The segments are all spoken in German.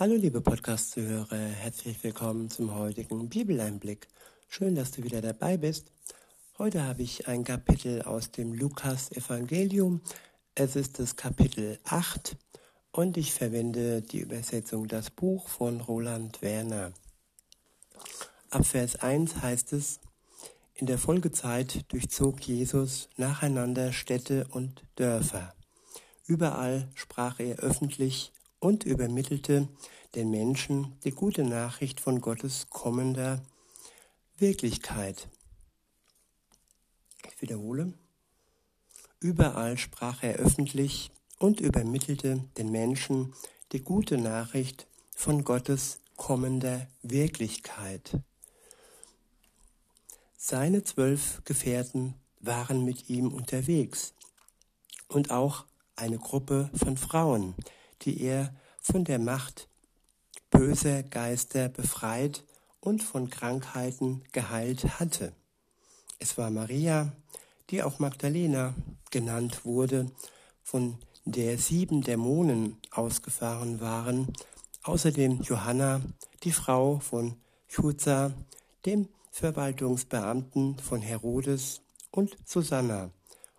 Hallo liebe Podcast-Zuhörer, herzlich willkommen zum heutigen Bibeleinblick. Schön, dass du wieder dabei bist. Heute habe ich ein Kapitel aus dem Lukas-Evangelium. Es ist das Kapitel 8 und ich verwende die Übersetzung Das Buch von Roland Werner. Ab Vers 1 heißt es, in der Folgezeit durchzog Jesus nacheinander Städte und Dörfer. Überall sprach er öffentlich und übermittelte den Menschen die gute Nachricht von Gottes kommender Wirklichkeit. Ich wiederhole. Überall sprach er öffentlich und übermittelte den Menschen die gute Nachricht von Gottes kommender Wirklichkeit. Seine zwölf Gefährten waren mit ihm unterwegs und auch eine Gruppe von Frauen, die er von der Macht böser Geister befreit und von Krankheiten geheilt hatte. Es war Maria, die auch Magdalena genannt wurde, von der sieben Dämonen ausgefahren waren, außerdem Johanna, die Frau von Chuza, dem Verwaltungsbeamten von Herodes und Susanna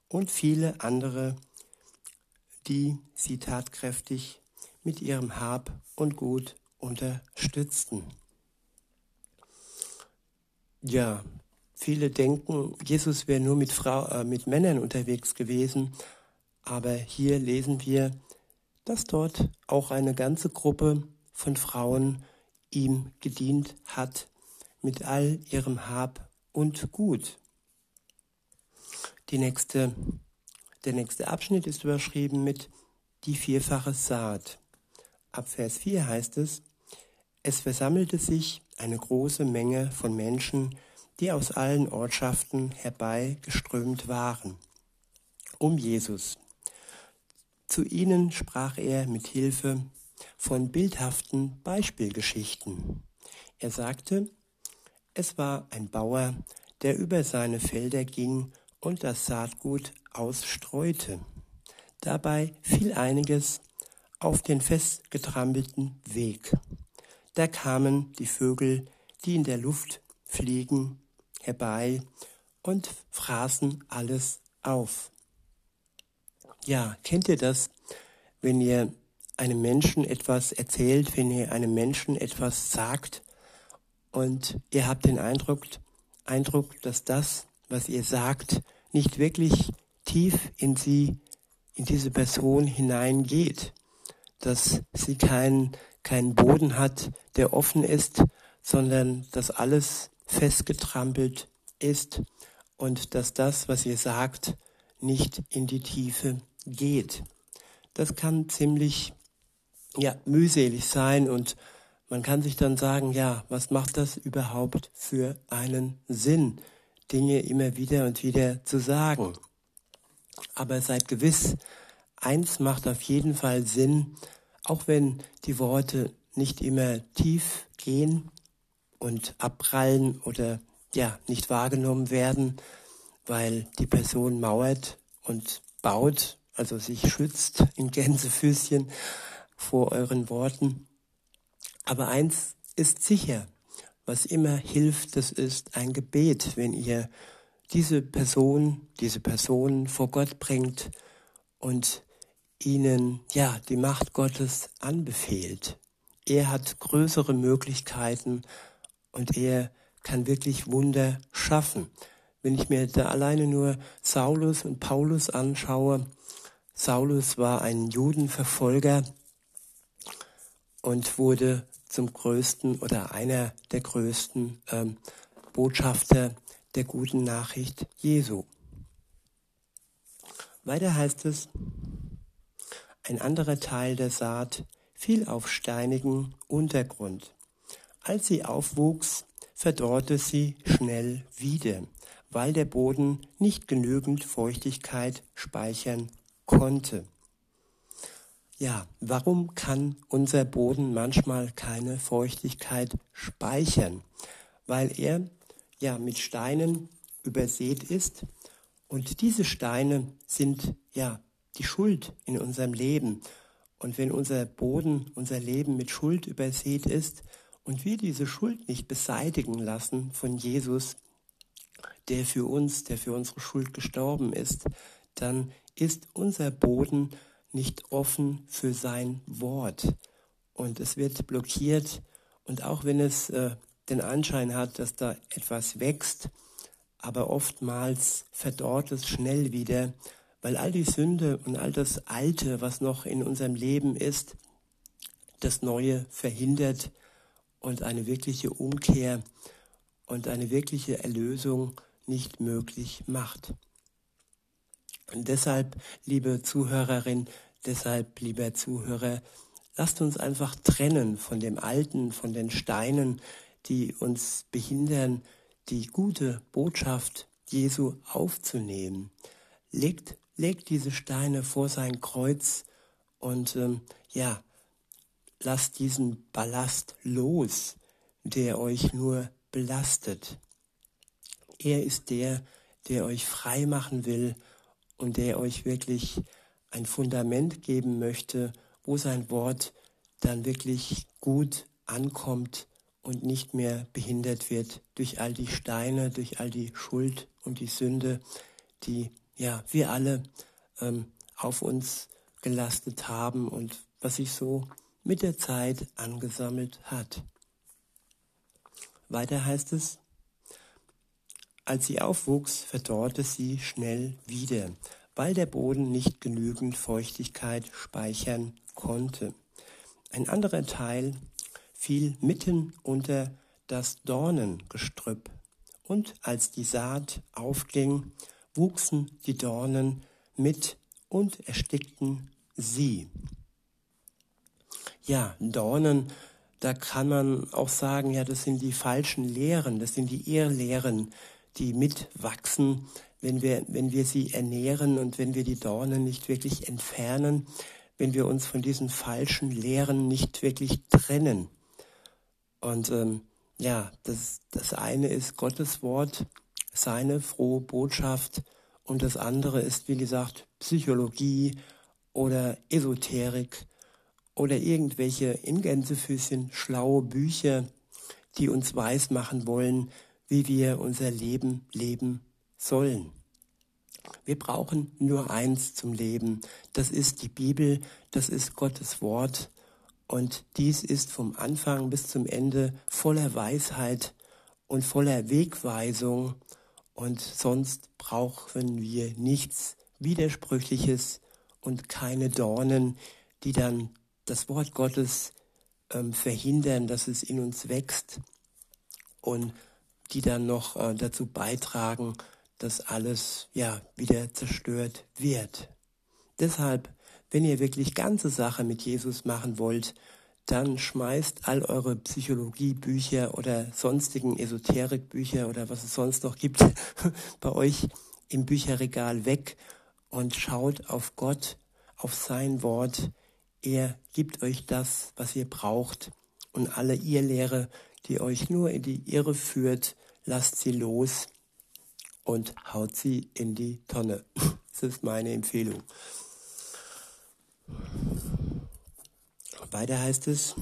und viele andere die sie tatkräftig mit ihrem Hab und Gut unterstützten. Ja, viele denken, Jesus wäre nur mit, Frau, äh, mit Männern unterwegs gewesen, aber hier lesen wir, dass dort auch eine ganze Gruppe von Frauen ihm gedient hat mit all ihrem Hab und Gut. Die nächste der nächste Abschnitt ist überschrieben mit die vierfache Saat. Ab Vers 4 heißt es, es versammelte sich eine große Menge von Menschen, die aus allen Ortschaften herbeigeströmt waren, um Jesus. Zu ihnen sprach er mit Hilfe von bildhaften Beispielgeschichten. Er sagte, es war ein Bauer, der über seine Felder ging und das Saatgut ausstreute. Dabei fiel einiges auf den festgetrampelten Weg. Da kamen die Vögel, die in der Luft fliegen, herbei und fraßen alles auf. Ja, kennt ihr das, wenn ihr einem Menschen etwas erzählt, wenn ihr einem Menschen etwas sagt und ihr habt den Eindruck, Eindruck, dass das, was ihr sagt, nicht wirklich tief in sie, in diese Person hineingeht, dass sie keinen keinen Boden hat, der offen ist, sondern dass alles festgetrampelt ist und dass das, was ihr sagt, nicht in die Tiefe geht. Das kann ziemlich ja, mühselig sein und man kann sich dann sagen, ja, was macht das überhaupt für einen Sinn, Dinge immer wieder und wieder zu sagen? Aber seid gewiss, eins macht auf jeden Fall Sinn, auch wenn die Worte nicht immer tief gehen und abprallen oder ja, nicht wahrgenommen werden, weil die Person mauert und baut, also sich schützt in Gänsefüßchen vor euren Worten. Aber eins ist sicher, was immer hilft, das ist ein Gebet, wenn ihr diese Person, diese Person vor Gott bringt und ihnen ja die Macht Gottes anbefehlt. Er hat größere Möglichkeiten und er kann wirklich Wunder schaffen. Wenn ich mir da alleine nur Saulus und Paulus anschaue, Saulus war ein Judenverfolger und wurde zum größten oder einer der größten ähm, Botschafter der guten Nachricht Jesu. Weiter heißt es, ein anderer Teil der Saat fiel auf steinigen Untergrund. Als sie aufwuchs, verdorrte sie schnell wieder, weil der Boden nicht genügend Feuchtigkeit speichern konnte. Ja, warum kann unser Boden manchmal keine Feuchtigkeit speichern? Weil er ja mit Steinen übersät ist. Und diese Steine sind ja die Schuld in unserem Leben. Und wenn unser Boden, unser Leben mit Schuld übersät ist und wir diese Schuld nicht beseitigen lassen von Jesus, der für uns, der für unsere Schuld gestorben ist, dann ist unser Boden nicht offen für sein Wort. Und es wird blockiert. Und auch wenn es äh, den Anschein hat, dass da etwas wächst, aber oftmals verdorrt es schnell wieder, weil all die Sünde und all das Alte, was noch in unserem Leben ist, das Neue verhindert und eine wirkliche Umkehr und eine wirkliche Erlösung nicht möglich macht. Und deshalb, liebe Zuhörerin, deshalb, lieber Zuhörer, lasst uns einfach trennen von dem Alten, von den Steinen, die uns behindern, die gute Botschaft Jesu aufzunehmen. Legt, legt diese Steine vor sein Kreuz und ähm, ja, lasst diesen Ballast los, der euch nur belastet. Er ist der, der euch frei machen will und der euch wirklich ein Fundament geben möchte, wo sein Wort dann wirklich gut ankommt und nicht mehr behindert wird durch all die Steine, durch all die Schuld und die Sünde, die ja wir alle ähm, auf uns gelastet haben und was sich so mit der Zeit angesammelt hat. Weiter heißt es, als sie aufwuchs, verdorrte sie schnell wieder, weil der Boden nicht genügend Feuchtigkeit speichern konnte. Ein anderer Teil fiel mitten unter das Dornengestrüpp, und als die Saat aufging, wuchsen die Dornen mit und erstickten sie. Ja, Dornen, da kann man auch sagen, ja, das sind die falschen Lehren, das sind die Irrlehren, die mitwachsen, wenn wir, wenn wir sie ernähren und wenn wir die Dornen nicht wirklich entfernen, wenn wir uns von diesen falschen Lehren nicht wirklich trennen. Und ähm, ja, das, das eine ist Gottes Wort, seine frohe Botschaft und das andere ist, wie gesagt, Psychologie oder Esoterik oder irgendwelche in Gänsefüßchen schlaue Bücher, die uns weismachen wollen, wie wir unser Leben leben sollen. Wir brauchen nur eins zum Leben. Das ist die Bibel, das ist Gottes Wort. Und dies ist vom Anfang bis zum Ende voller Weisheit und voller Wegweisung. Und sonst brauchen wir nichts Widersprüchliches und keine Dornen, die dann das Wort Gottes ähm, verhindern, dass es in uns wächst. Und die dann noch äh, dazu beitragen, dass alles ja wieder zerstört wird. Deshalb, wenn ihr wirklich ganze Sache mit Jesus machen wollt, dann schmeißt all eure Psychologiebücher oder sonstigen Esoterikbücher oder was es sonst noch gibt bei euch im Bücherregal weg und schaut auf Gott, auf sein Wort. Er gibt euch das, was ihr braucht und alle ihr Lehre, die euch nur in die Irre führt, lasst sie los und haut sie in die Tonne. Das ist meine Empfehlung. Weiter heißt es,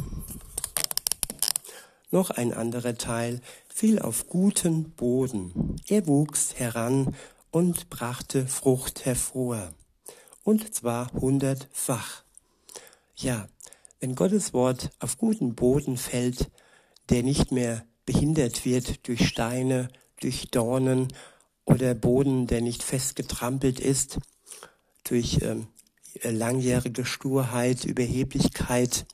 noch ein anderer Teil fiel auf guten Boden. Er wuchs heran und brachte Frucht hervor. Und zwar hundertfach. Ja, wenn Gottes Wort auf guten Boden fällt, der nicht mehr behindert wird durch Steine, durch Dornen oder Boden, der nicht fest getrampelt ist, durch ähm, langjährige Sturheit, Überheblichkeit,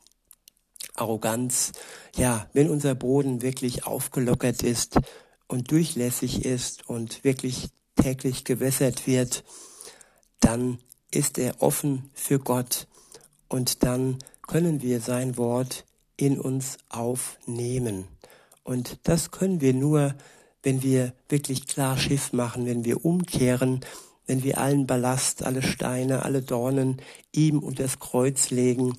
Arroganz. Ja, wenn unser Boden wirklich aufgelockert ist und durchlässig ist und wirklich täglich gewässert wird, dann ist er offen für Gott und dann können wir sein Wort in uns aufnehmen. Und das können wir nur, wenn wir wirklich klar Schiff machen, wenn wir umkehren, wenn wir allen Ballast, alle Steine, alle Dornen ihm unter das Kreuz legen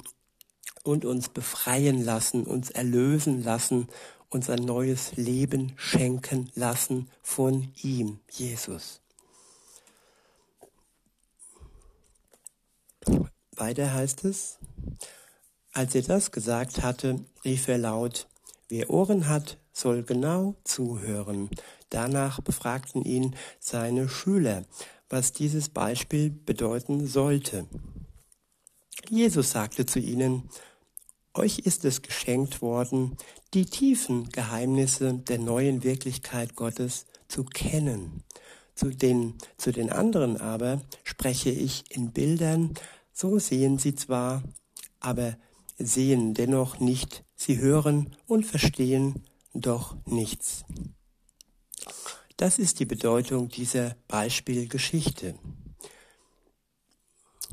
und uns befreien lassen, uns erlösen lassen, uns ein neues Leben schenken lassen von ihm, Jesus. Weiter heißt es, Als er das gesagt hatte, rief er laut, Wer Ohren hat, soll genau zuhören. Danach befragten ihn seine Schüler, was dieses Beispiel bedeuten sollte. Jesus sagte zu ihnen, Euch ist es geschenkt worden, die tiefen Geheimnisse der neuen Wirklichkeit Gottes zu kennen. Zu den, zu den anderen aber spreche ich in Bildern, so sehen sie zwar, aber sehen dennoch nicht, sie hören und verstehen doch nichts. Das ist die Bedeutung dieser Beispielgeschichte.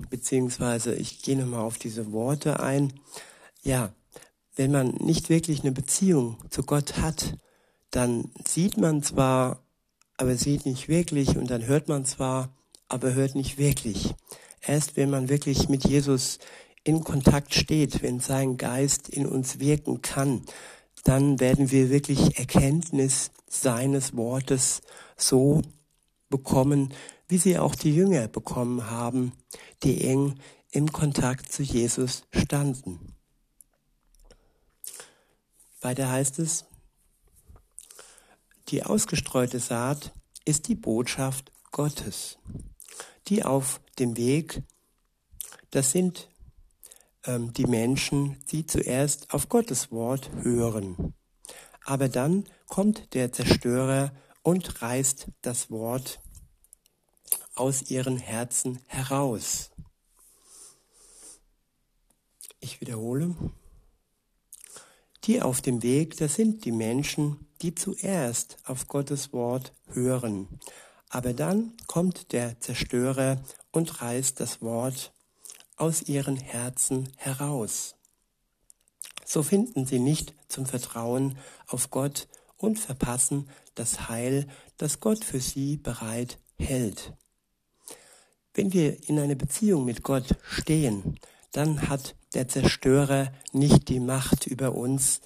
Beziehungsweise ich gehe nochmal auf diese Worte ein. Ja, wenn man nicht wirklich eine Beziehung zu Gott hat, dann sieht man zwar, aber sieht nicht wirklich und dann hört man zwar, aber hört nicht wirklich. Erst wenn man wirklich mit Jesus in Kontakt steht, wenn sein Geist in uns wirken kann, dann werden wir wirklich Erkenntnis seines Wortes so bekommen, wie sie auch die Jünger bekommen haben, die eng im Kontakt zu Jesus standen. Weiter heißt es, die ausgestreute Saat ist die Botschaft Gottes, die auf dem Weg, das sind ähm, die Menschen, die zuerst auf Gottes Wort hören. Aber dann kommt der Zerstörer und reißt das Wort aus ihren Herzen heraus. Ich wiederhole. Die auf dem Weg, das sind die Menschen, die zuerst auf Gottes Wort hören. Aber dann kommt der Zerstörer und reißt das Wort aus ihren Herzen heraus. So finden sie nicht zum Vertrauen auf Gott und verpassen das Heil, das Gott für sie bereit hält. Wenn wir in einer Beziehung mit Gott stehen, dann hat der Zerstörer nicht die Macht über uns,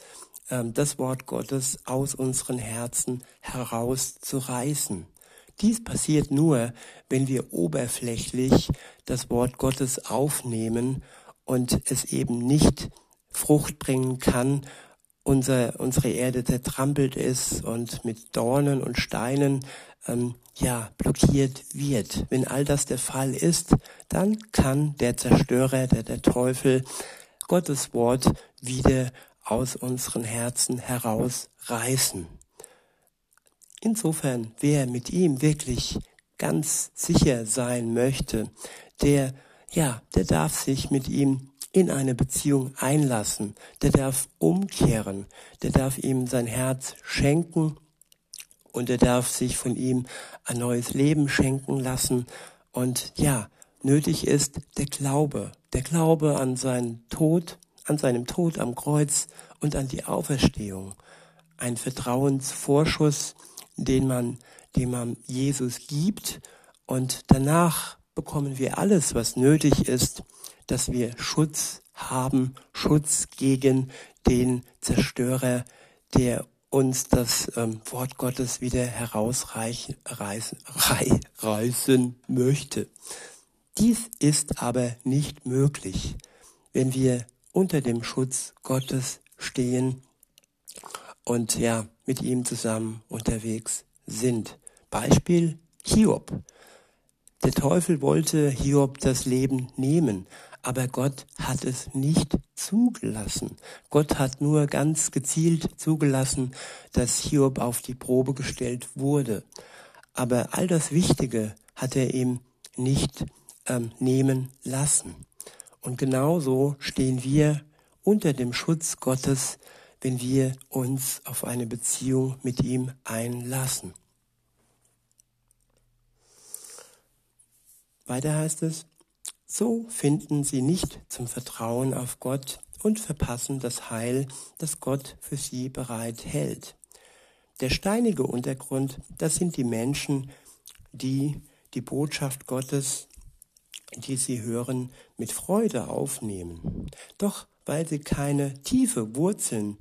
ähm, das Wort Gottes aus unseren Herzen herauszureißen. Dies passiert nur, wenn wir oberflächlich das Wort Gottes aufnehmen und es eben nicht Frucht bringen kann, unser, unsere Erde zertrampelt ist und mit Dornen und Steinen ähm, ja blockiert wird. Wenn all das der Fall ist, dann kann der Zerstörer, der, der Teufel, Gottes Wort wieder aus unseren Herzen herausreißen. Insofern, wer mit ihm wirklich ganz sicher sein möchte, der, ja, der darf sich mit ihm in eine Beziehung einlassen, der darf umkehren, der darf ihm sein Herz schenken und er darf sich von ihm ein neues Leben schenken lassen. Und ja, nötig ist der Glaube, der Glaube an seinen Tod, an seinem Tod am Kreuz und an die Auferstehung, ein Vertrauensvorschuss, den man, den man Jesus gibt. Und danach bekommen wir alles, was nötig ist, dass wir Schutz haben, Schutz gegen den Zerstörer, der uns das ähm, Wort Gottes wieder herausreißen reißen, rei, reißen möchte. Dies ist aber nicht möglich, wenn wir unter dem Schutz Gottes stehen und ja, mit ihm zusammen unterwegs sind. Beispiel Hiob. Der Teufel wollte Hiob das Leben nehmen, aber Gott hat es nicht zugelassen. Gott hat nur ganz gezielt zugelassen, dass Hiob auf die Probe gestellt wurde. Aber all das Wichtige hat er ihm nicht ähm, nehmen lassen. Und genauso stehen wir unter dem Schutz Gottes, wenn wir uns auf eine Beziehung mit ihm einlassen. Weiter heißt es, so finden sie nicht zum Vertrauen auf Gott und verpassen das Heil, das Gott für sie bereit hält. Der steinige Untergrund, das sind die Menschen, die die Botschaft Gottes, die sie hören, mit Freude aufnehmen. Doch weil sie keine tiefe Wurzeln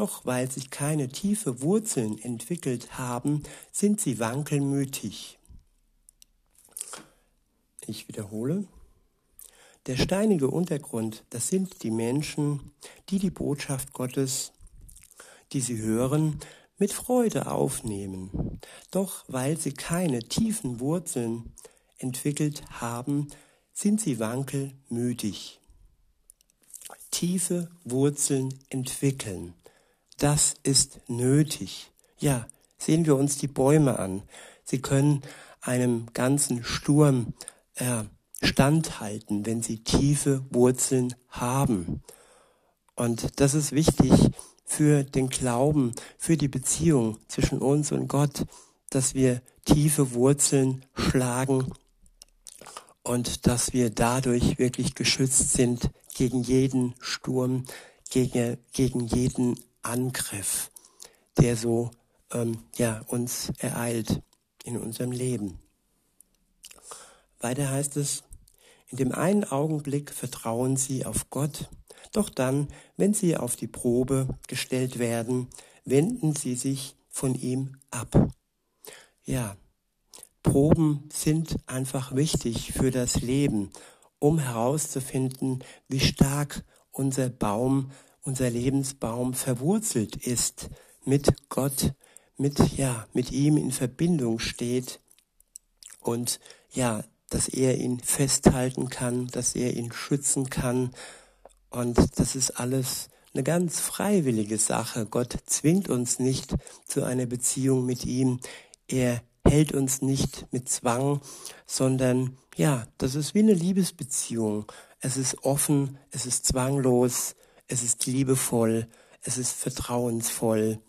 doch weil sich keine tiefe Wurzeln entwickelt haben, sind sie wankelmütig. Ich wiederhole. Der steinige Untergrund, das sind die Menschen, die die Botschaft Gottes, die sie hören, mit Freude aufnehmen. Doch weil sie keine tiefen Wurzeln entwickelt haben, sind sie wankelmütig. Tiefe Wurzeln entwickeln, das ist nötig. Ja, sehen wir uns die Bäume an. Sie können einem ganzen Sturm äh, standhalten, wenn sie tiefe Wurzeln haben. Und das ist wichtig für den Glauben, für die Beziehung zwischen uns und Gott, dass wir tiefe Wurzeln schlagen und dass wir dadurch wirklich geschützt sind gegen jeden Sturm, gegen, gegen jeden Angriff, der so ähm, ja, uns ereilt in unserem Leben. Weiter heißt es, in dem einen Augenblick vertrauen sie auf Gott, doch dann, wenn sie auf die Probe gestellt werden, wenden sie sich von ihm ab. Ja, Proben sind einfach wichtig für das Leben, um herauszufinden, wie stark unser Baum, unser Lebensbaum verwurzelt ist mit Gott, mit, ja, mit ihm in Verbindung steht und ja, dass er ihn festhalten kann, dass er ihn schützen kann. Und das ist alles eine ganz freiwillige Sache. Gott zwingt uns nicht zu einer Beziehung mit ihm. Er hält uns nicht mit Zwang, sondern ja, das ist wie eine Liebesbeziehung. Es ist offen, es ist zwanglos, es ist liebevoll, es ist vertrauensvoll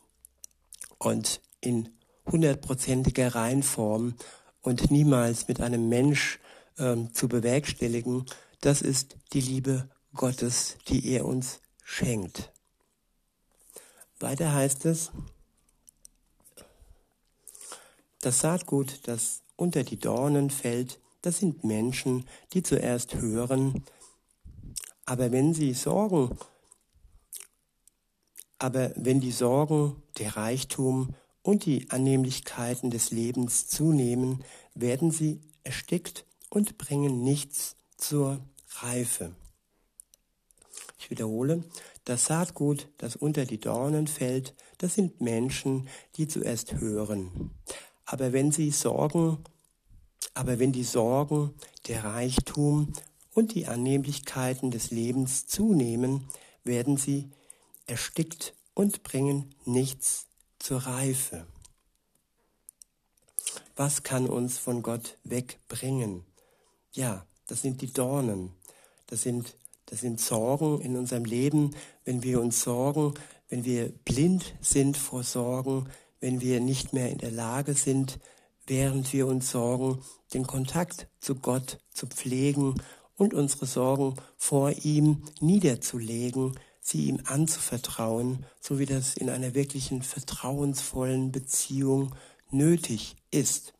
und in hundertprozentiger Reinform und niemals mit einem Mensch ähm, zu bewerkstelligen, das ist die Liebe Gottes, die er uns schenkt. Weiter heißt es, das Saatgut, das unter die Dornen fällt, das sind Menschen, die zuerst hören, aber wenn sie Sorgen, aber wenn die Sorgen, der Reichtum und die Annehmlichkeiten des Lebens zunehmen, werden sie erstickt und bringen nichts zur Reife. Ich wiederhole, das Saatgut, das unter die Dornen fällt, das sind Menschen, die zuerst hören. Aber wenn sie Sorgen, aber wenn die Sorgen, der Reichtum und die Annehmlichkeiten des Lebens zunehmen, werden sie erstickt und bringen nichts zur Reife. Was kann uns von Gott wegbringen? Ja, das sind die Dornen. Das sind, das sind Sorgen in unserem Leben, wenn wir uns sorgen, wenn wir blind sind vor Sorgen, wenn wir nicht mehr in der Lage sind, während wir uns sorgen, den Kontakt zu Gott zu pflegen und unsere Sorgen vor ihm niederzulegen, sie ihm anzuvertrauen, so wie das in einer wirklichen vertrauensvollen Beziehung nötig ist.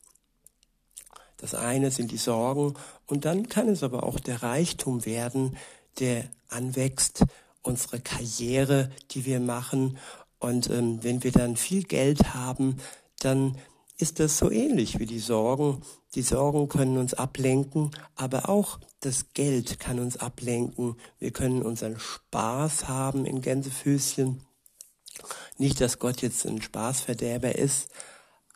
Das eine sind die Sorgen und dann kann es aber auch der Reichtum werden, der anwächst, unsere Karriere, die wir machen und ähm, wenn wir dann viel Geld haben, dann ist das so ähnlich wie die Sorgen. Die Sorgen können uns ablenken, aber auch das Geld kann uns ablenken. Wir können unseren Spaß haben in Gänsefüßchen. Nicht, dass Gott jetzt ein Spaßverderber ist,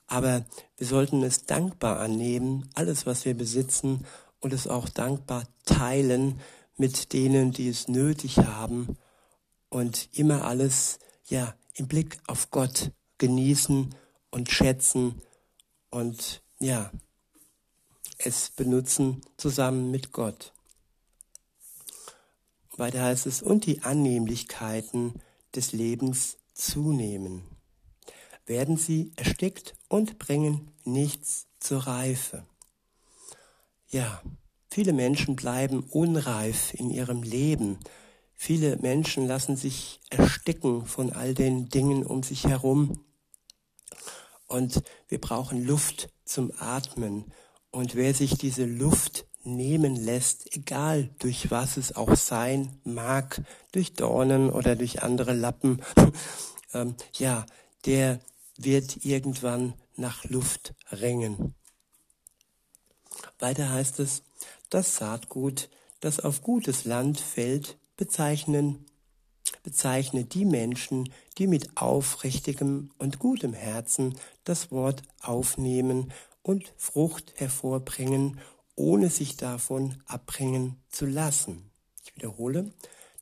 aber wir sollten es dankbar annehmen, alles, was wir besitzen, und es auch dankbar teilen mit denen, die es nötig haben und immer alles, ja, im Blick auf Gott genießen und schätzen und ja, es benutzen zusammen mit Gott. Weiter heißt es, und die Annehmlichkeiten des Lebens zunehmen. Werden sie erstickt und bringen nichts zur Reife. Ja, viele Menschen bleiben unreif in ihrem Leben, Viele Menschen lassen sich ersticken von all den Dingen um sich herum. Und wir brauchen Luft zum Atmen. Und wer sich diese Luft nehmen lässt, egal durch was es auch sein mag, durch Dornen oder durch andere Lappen, ähm, ja, der wird irgendwann nach Luft ringen. Weiter heißt es, das Saatgut, das auf gutes Land fällt, bezeichnen, bezeichnet die Menschen, die mit aufrichtigem und gutem Herzen das Wort aufnehmen und Frucht hervorbringen, ohne sich davon abbringen zu lassen. Ich wiederhole,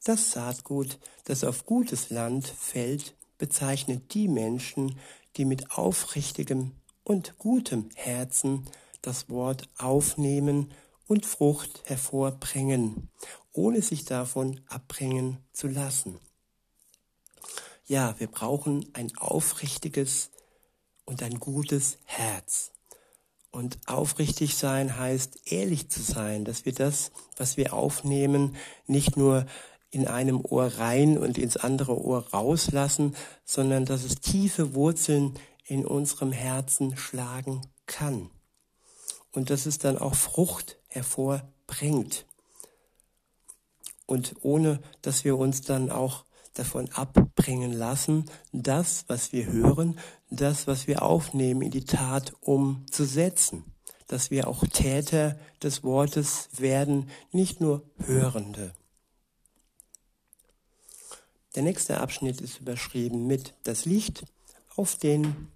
das Saatgut, das auf gutes Land fällt, bezeichnet die Menschen, die mit aufrichtigem und gutem Herzen das Wort aufnehmen und Frucht hervorbringen, ohne sich davon abbringen zu lassen. Ja, wir brauchen ein aufrichtiges und ein gutes Herz. Und aufrichtig sein heißt ehrlich zu sein, dass wir das, was wir aufnehmen, nicht nur in einem Ohr rein und ins andere Ohr rauslassen, sondern dass es tiefe Wurzeln in unserem Herzen schlagen kann. Und dass es dann auch Frucht hervorbringt. Und ohne dass wir uns dann auch davon abbringen lassen, das, was wir hören, das, was wir aufnehmen, in die Tat umzusetzen. Dass wir auch Täter des Wortes werden, nicht nur Hörende. Der nächste Abschnitt ist überschrieben mit das Licht auf den,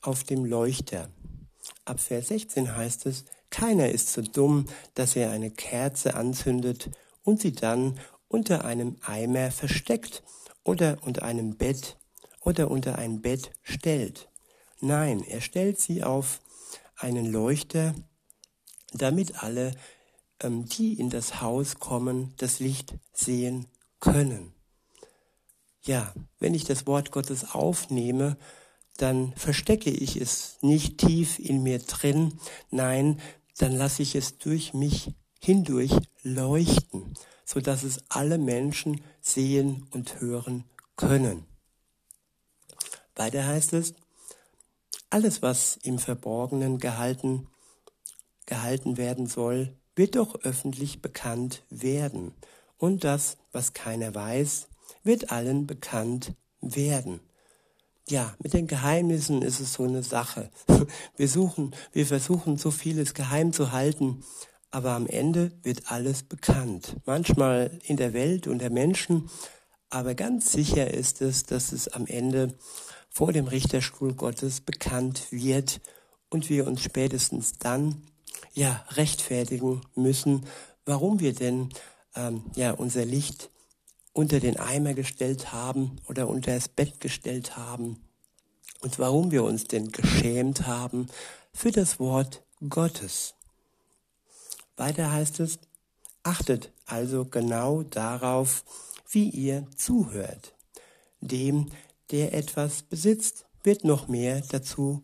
auf dem Leuchter. Ab Vers 16 heißt es, keiner ist so dumm, dass er eine Kerze anzündet und sie dann unter einem Eimer versteckt oder unter einem Bett oder unter ein Bett stellt. Nein, er stellt sie auf einen Leuchter, damit alle, ähm, die in das Haus kommen, das Licht sehen können ja, wenn ich das Wort Gottes aufnehme, dann verstecke ich es nicht tief in mir drin, nein, dann lasse ich es durch mich hindurch leuchten, so dass es alle Menschen sehen und hören können. Weiter heißt es, alles, was im Verborgenen gehalten, gehalten werden soll, wird doch öffentlich bekannt werden. Und das, was keiner weiß, wird allen bekannt werden. Ja, mit den Geheimnissen ist es so eine Sache. Wir suchen, wir versuchen so vieles geheim zu halten, aber am Ende wird alles bekannt. Manchmal in der Welt und der Menschen, aber ganz sicher ist es, dass es am Ende vor dem Richterstuhl Gottes bekannt wird und wir uns spätestens dann ja rechtfertigen müssen, warum wir denn ähm, ja unser Licht unter den Eimer gestellt haben oder unter das Bett gestellt haben und warum wir uns denn geschämt haben für das Wort Gottes. Weiter heißt es, achtet also genau darauf, wie ihr zuhört. Dem, der etwas besitzt, wird noch mehr dazu,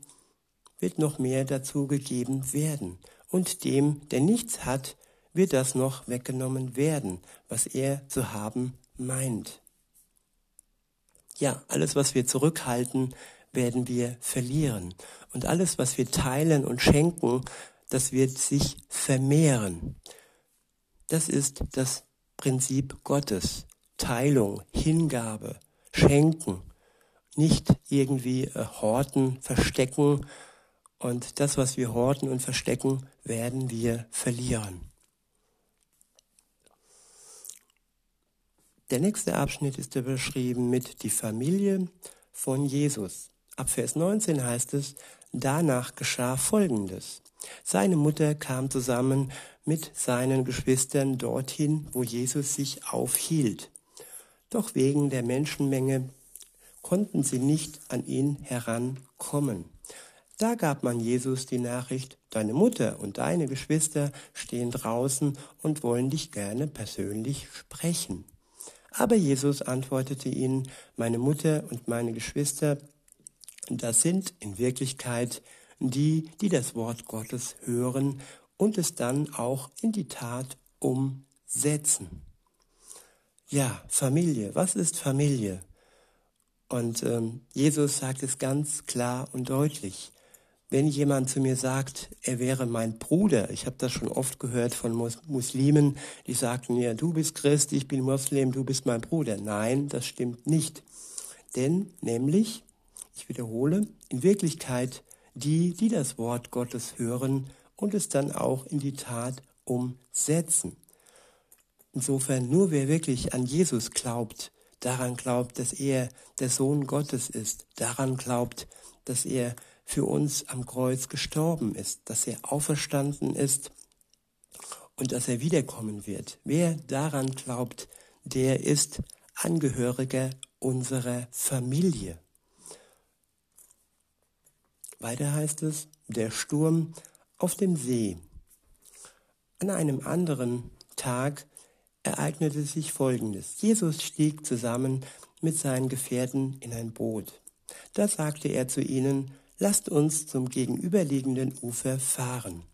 wird noch mehr dazu gegeben werden. Und dem, der nichts hat, wird das noch weggenommen werden, was er zu haben meint. Ja, alles, was wir zurückhalten, werden wir verlieren. Und alles, was wir teilen und schenken, das wird sich vermehren. Das ist das Prinzip Gottes. Teilung, Hingabe, Schenken. Nicht irgendwie äh, horten, verstecken. Und das, was wir horten und verstecken, werden wir verlieren. Der nächste Abschnitt ist überschrieben mit die Familie von Jesus. Ab Vers 19 heißt es, danach geschah Folgendes. Seine Mutter kam zusammen mit seinen Geschwistern dorthin, wo Jesus sich aufhielt. Doch wegen der Menschenmenge konnten sie nicht an ihn herankommen. Da gab man Jesus die Nachricht, deine Mutter und deine Geschwister stehen draußen und wollen dich gerne persönlich sprechen. Aber Jesus antwortete ihnen, meine Mutter und meine Geschwister, das sind in Wirklichkeit die, die das Wort Gottes hören und es dann auch in die Tat umsetzen. Ja, Familie, was ist Familie? Und ähm, Jesus sagt es ganz klar und deutlich wenn jemand zu mir sagt, er wäre mein Bruder, ich habe das schon oft gehört von Mus Muslimen, die sagten mir, du bist Christ, ich bin Muslim, du bist mein Bruder. Nein, das stimmt nicht. Denn nämlich, ich wiederhole, in Wirklichkeit die, die das Wort Gottes hören und es dann auch in die Tat umsetzen. Insofern nur wer wirklich an Jesus glaubt, daran glaubt, dass er der Sohn Gottes ist, daran glaubt, dass er für uns am Kreuz gestorben ist, dass er auferstanden ist und dass er wiederkommen wird. Wer daran glaubt, der ist Angehöriger unserer Familie. Weiter heißt es, der Sturm auf dem See. An einem anderen Tag ereignete sich Folgendes. Jesus stieg zusammen mit seinen Gefährten in ein Boot. Da sagte er zu ihnen, lasst uns zum gegenüberliegenden Ufer fahren.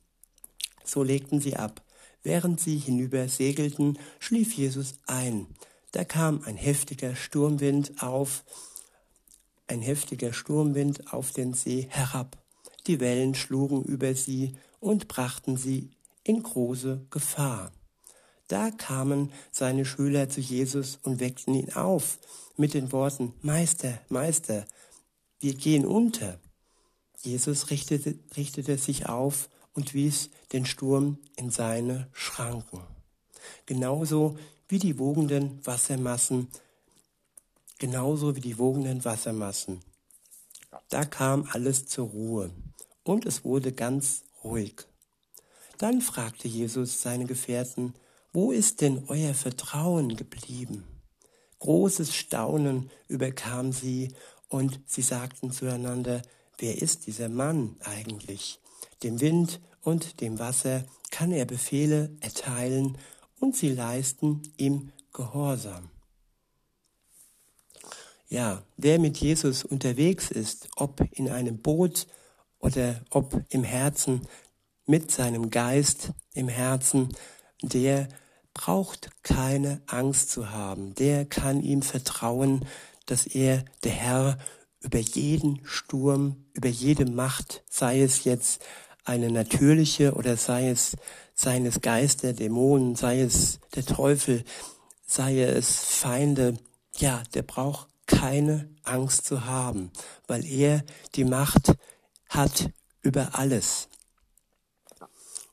So legten sie ab. Während sie hinüber segelten, schlief Jesus ein. Da kam ein heftiger Sturmwind auf, ein heftiger Sturmwind auf den See herab. Die Wellen schlugen über sie und brachten sie in große Gefahr. Da kamen seine Schüler zu Jesus und weckten ihn auf mit den Worten, Meister, Meister, wir gehen unter. Jesus richtete, richtete sich auf und wies den Sturm in seine Schranken. Genauso wie die wogenden Wassermassen, genauso wie die wogenden Wassermassen. Da kam alles zur Ruhe und es wurde ganz ruhig. Dann fragte Jesus seine Gefährten, wo ist denn euer Vertrauen geblieben? Großes Staunen überkam sie und sie sagten zueinander, wer ist dieser Mann eigentlich? Dem Wind und dem Wasser kann er Befehle erteilen und sie leisten ihm Gehorsam. Ja, wer mit Jesus unterwegs ist, ob in einem Boot oder ob im Herzen, mit seinem Geist im Herzen, der braucht keine Angst zu haben. Der kann ihm vertrauen, dass er der Herr über jeden Sturm, über jede Macht, sei es jetzt eine natürliche oder sei es seines Geister, Dämonen, sei es der Teufel, sei es Feinde, ja, der braucht keine Angst zu haben, weil er die Macht hat über alles.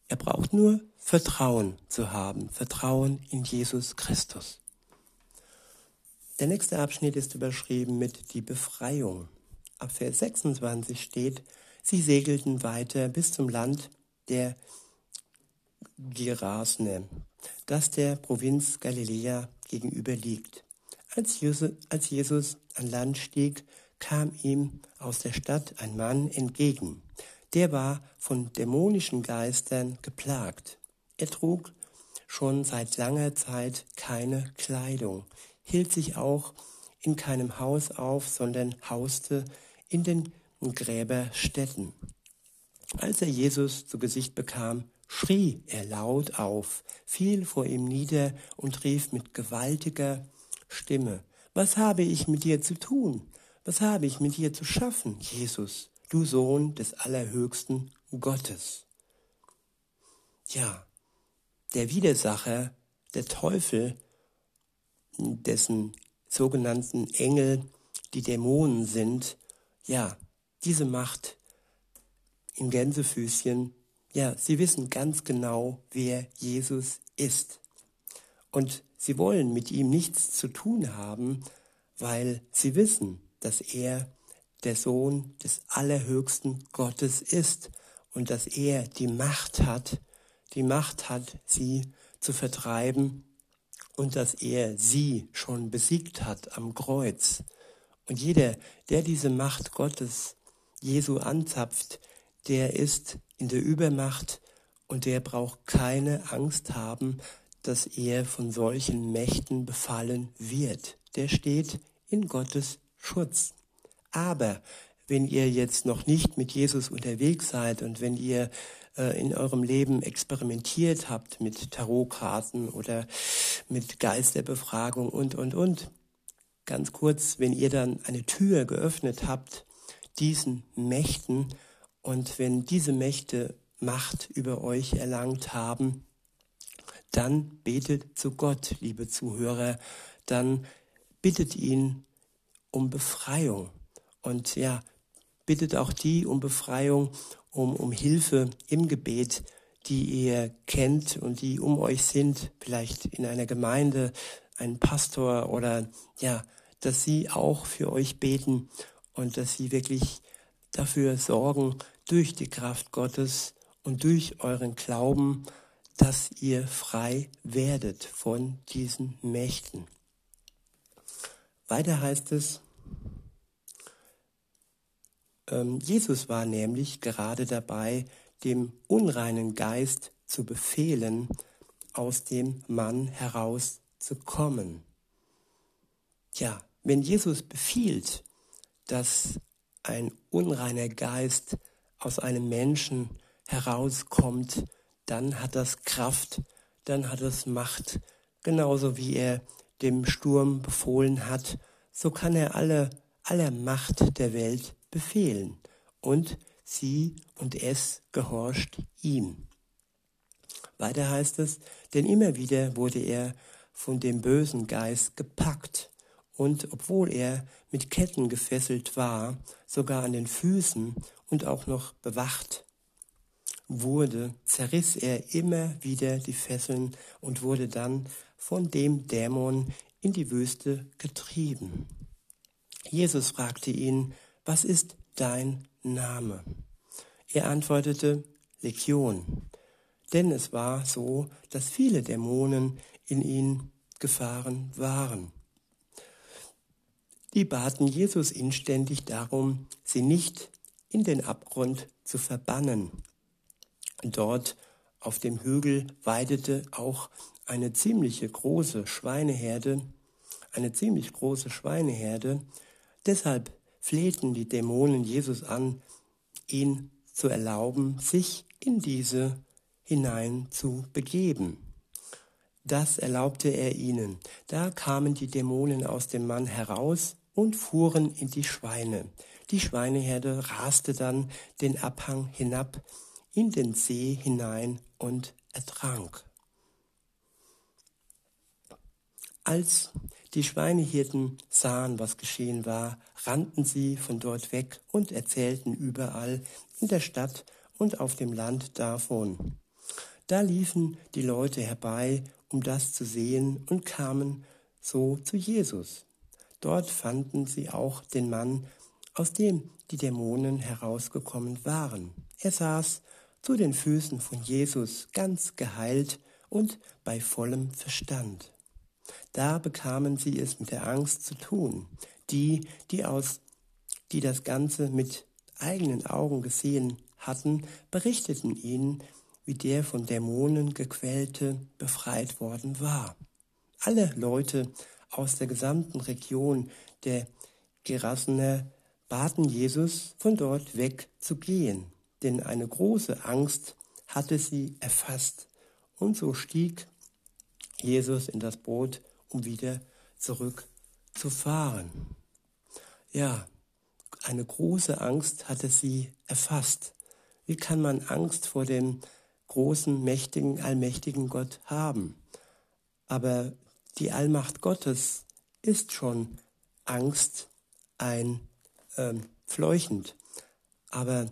Er braucht nur Vertrauen zu haben, Vertrauen in Jesus Christus. Der nächste Abschnitt ist überschrieben mit die Befreiung. Ab Vers 26 steht, sie segelten weiter bis zum Land der Gerasne, das der Provinz Galiläa gegenüber liegt. Als Jesus an Land stieg, kam ihm aus der Stadt ein Mann entgegen. Der war von dämonischen Geistern geplagt. Er trug schon seit langer Zeit keine Kleidung, hielt sich auch in keinem Haus auf, sondern hauste in den Gräberstätten. Als er Jesus zu Gesicht bekam, schrie er laut auf, fiel vor ihm nieder und rief mit gewaltiger Stimme, Was habe ich mit dir zu tun? Was habe ich mit dir zu schaffen, Jesus, du Sohn des allerhöchsten Gottes? Ja, der Widersacher, der Teufel, dessen sogenannten Engel die Dämonen sind, ja, diese Macht im Gänsefüßchen, ja, sie wissen ganz genau, wer Jesus ist. Und sie wollen mit ihm nichts zu tun haben, weil sie wissen, dass er der Sohn des allerhöchsten Gottes ist und dass er die Macht hat, die Macht hat, sie zu vertreiben und dass er sie schon besiegt hat am Kreuz. Und jeder, der diese Macht Gottes Jesu anzapft, der ist in der Übermacht und der braucht keine Angst haben, dass er von solchen Mächten befallen wird. Der steht in Gottes Schutz. Aber wenn ihr jetzt noch nicht mit Jesus unterwegs seid und wenn ihr äh, in eurem Leben experimentiert habt mit Tarotkarten oder mit Geisterbefragung und, und, und. Ganz kurz, wenn ihr dann eine Tür geöffnet habt, diesen Mächten und wenn diese Mächte Macht über euch erlangt haben, dann betet zu Gott, liebe Zuhörer, dann bittet ihn um Befreiung. Und ja, bittet auch die um Befreiung um, um Hilfe im Gebet, die ihr kennt und die um euch sind, vielleicht in einer Gemeinde, ein Pastor oder ja, dass sie auch für euch beten und dass sie wirklich dafür sorgen, durch die Kraft Gottes und durch euren Glauben, dass ihr frei werdet von diesen Mächten. Weiter heißt es, ähm, Jesus war nämlich gerade dabei, dem unreinen Geist zu befehlen, aus dem Mann herauszukommen. Ja, wenn Jesus befiehlt, dass ein unreiner Geist aus einem Menschen herauskommt, dann hat das Kraft, dann hat es Macht, genauso wie er dem Sturm befohlen hat, so kann er alle, aller Macht der Welt befehlen. Und sie und es gehorcht ihm. Weiter heißt es, denn immer wieder wurde er von dem bösen Geist gepackt. Und obwohl er mit Ketten gefesselt war, sogar an den Füßen und auch noch bewacht wurde, zerriss er immer wieder die Fesseln und wurde dann von dem Dämon in die Wüste getrieben. Jesus fragte ihn, was ist dein Name? Er antwortete, Legion, denn es war so, dass viele Dämonen in ihn gefahren waren. Die baten Jesus inständig darum, sie nicht in den Abgrund zu verbannen. Dort auf dem Hügel weidete auch eine ziemliche große Schweineherde, eine ziemlich große Schweineherde. Deshalb flehten die Dämonen Jesus an, ihn zu erlauben, sich in diese hinein zu begeben. Das erlaubte er ihnen. Da kamen die Dämonen aus dem Mann heraus und fuhren in die Schweine. Die Schweineherde raste dann den Abhang hinab in den See hinein und ertrank. Als die Schweinehirten sahen, was geschehen war, rannten sie von dort weg und erzählten überall in der Stadt und auf dem Land davon. Da liefen die Leute herbei, um das zu sehen, und kamen so zu Jesus. Dort fanden sie auch den Mann, aus dem die Dämonen herausgekommen waren. Er saß zu den Füßen von Jesus ganz geheilt und bei vollem Verstand. Da bekamen sie es mit der Angst zu tun. Die, die aus, die das Ganze mit eigenen Augen gesehen hatten, berichteten ihnen, wie der von Dämonen gequälte befreit worden war. Alle Leute aus der gesamten Region der Gerassener baten Jesus, von dort weg zu gehen, denn eine große Angst hatte sie erfasst. Und so stieg Jesus in das Boot um wieder zurückzufahren. Ja, eine große Angst hatte sie erfasst. Wie kann man Angst vor dem großen, mächtigen, allmächtigen Gott haben? Aber die Allmacht Gottes ist schon Angst ein ähm, fleuchend. Aber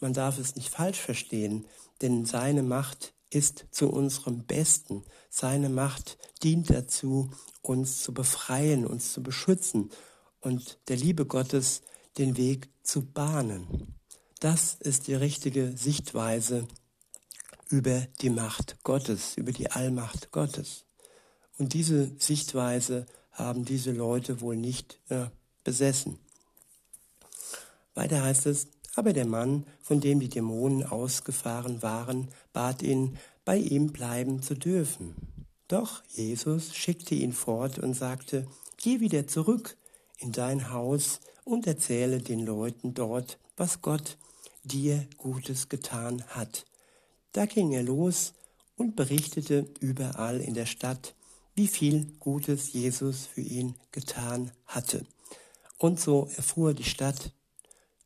man darf es nicht falsch verstehen, denn seine Macht ist zu unserem Besten. Seine Macht dient dazu, uns zu befreien, uns zu beschützen und der Liebe Gottes den Weg zu bahnen. Das ist die richtige Sichtweise über die Macht Gottes, über die Allmacht Gottes. Und diese Sichtweise haben diese Leute wohl nicht äh, besessen. Weiter heißt es, aber der Mann, von dem die Dämonen ausgefahren waren, bat ihn, bei ihm bleiben zu dürfen. Doch Jesus schickte ihn fort und sagte, Geh wieder zurück in dein Haus und erzähle den Leuten dort, was Gott dir Gutes getan hat. Da ging er los und berichtete überall in der Stadt, wie viel Gutes Jesus für ihn getan hatte. Und so erfuhr die Stadt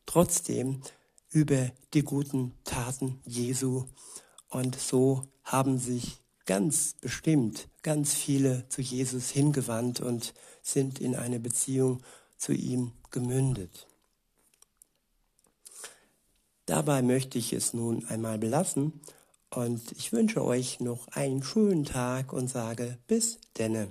trotzdem über die guten Taten Jesu. Und so haben sich ganz bestimmt ganz viele zu Jesus hingewandt und sind in eine Beziehung zu ihm gemündet. Dabei möchte ich es nun einmal belassen Und ich wünsche euch noch einen schönen Tag und sage bis denne.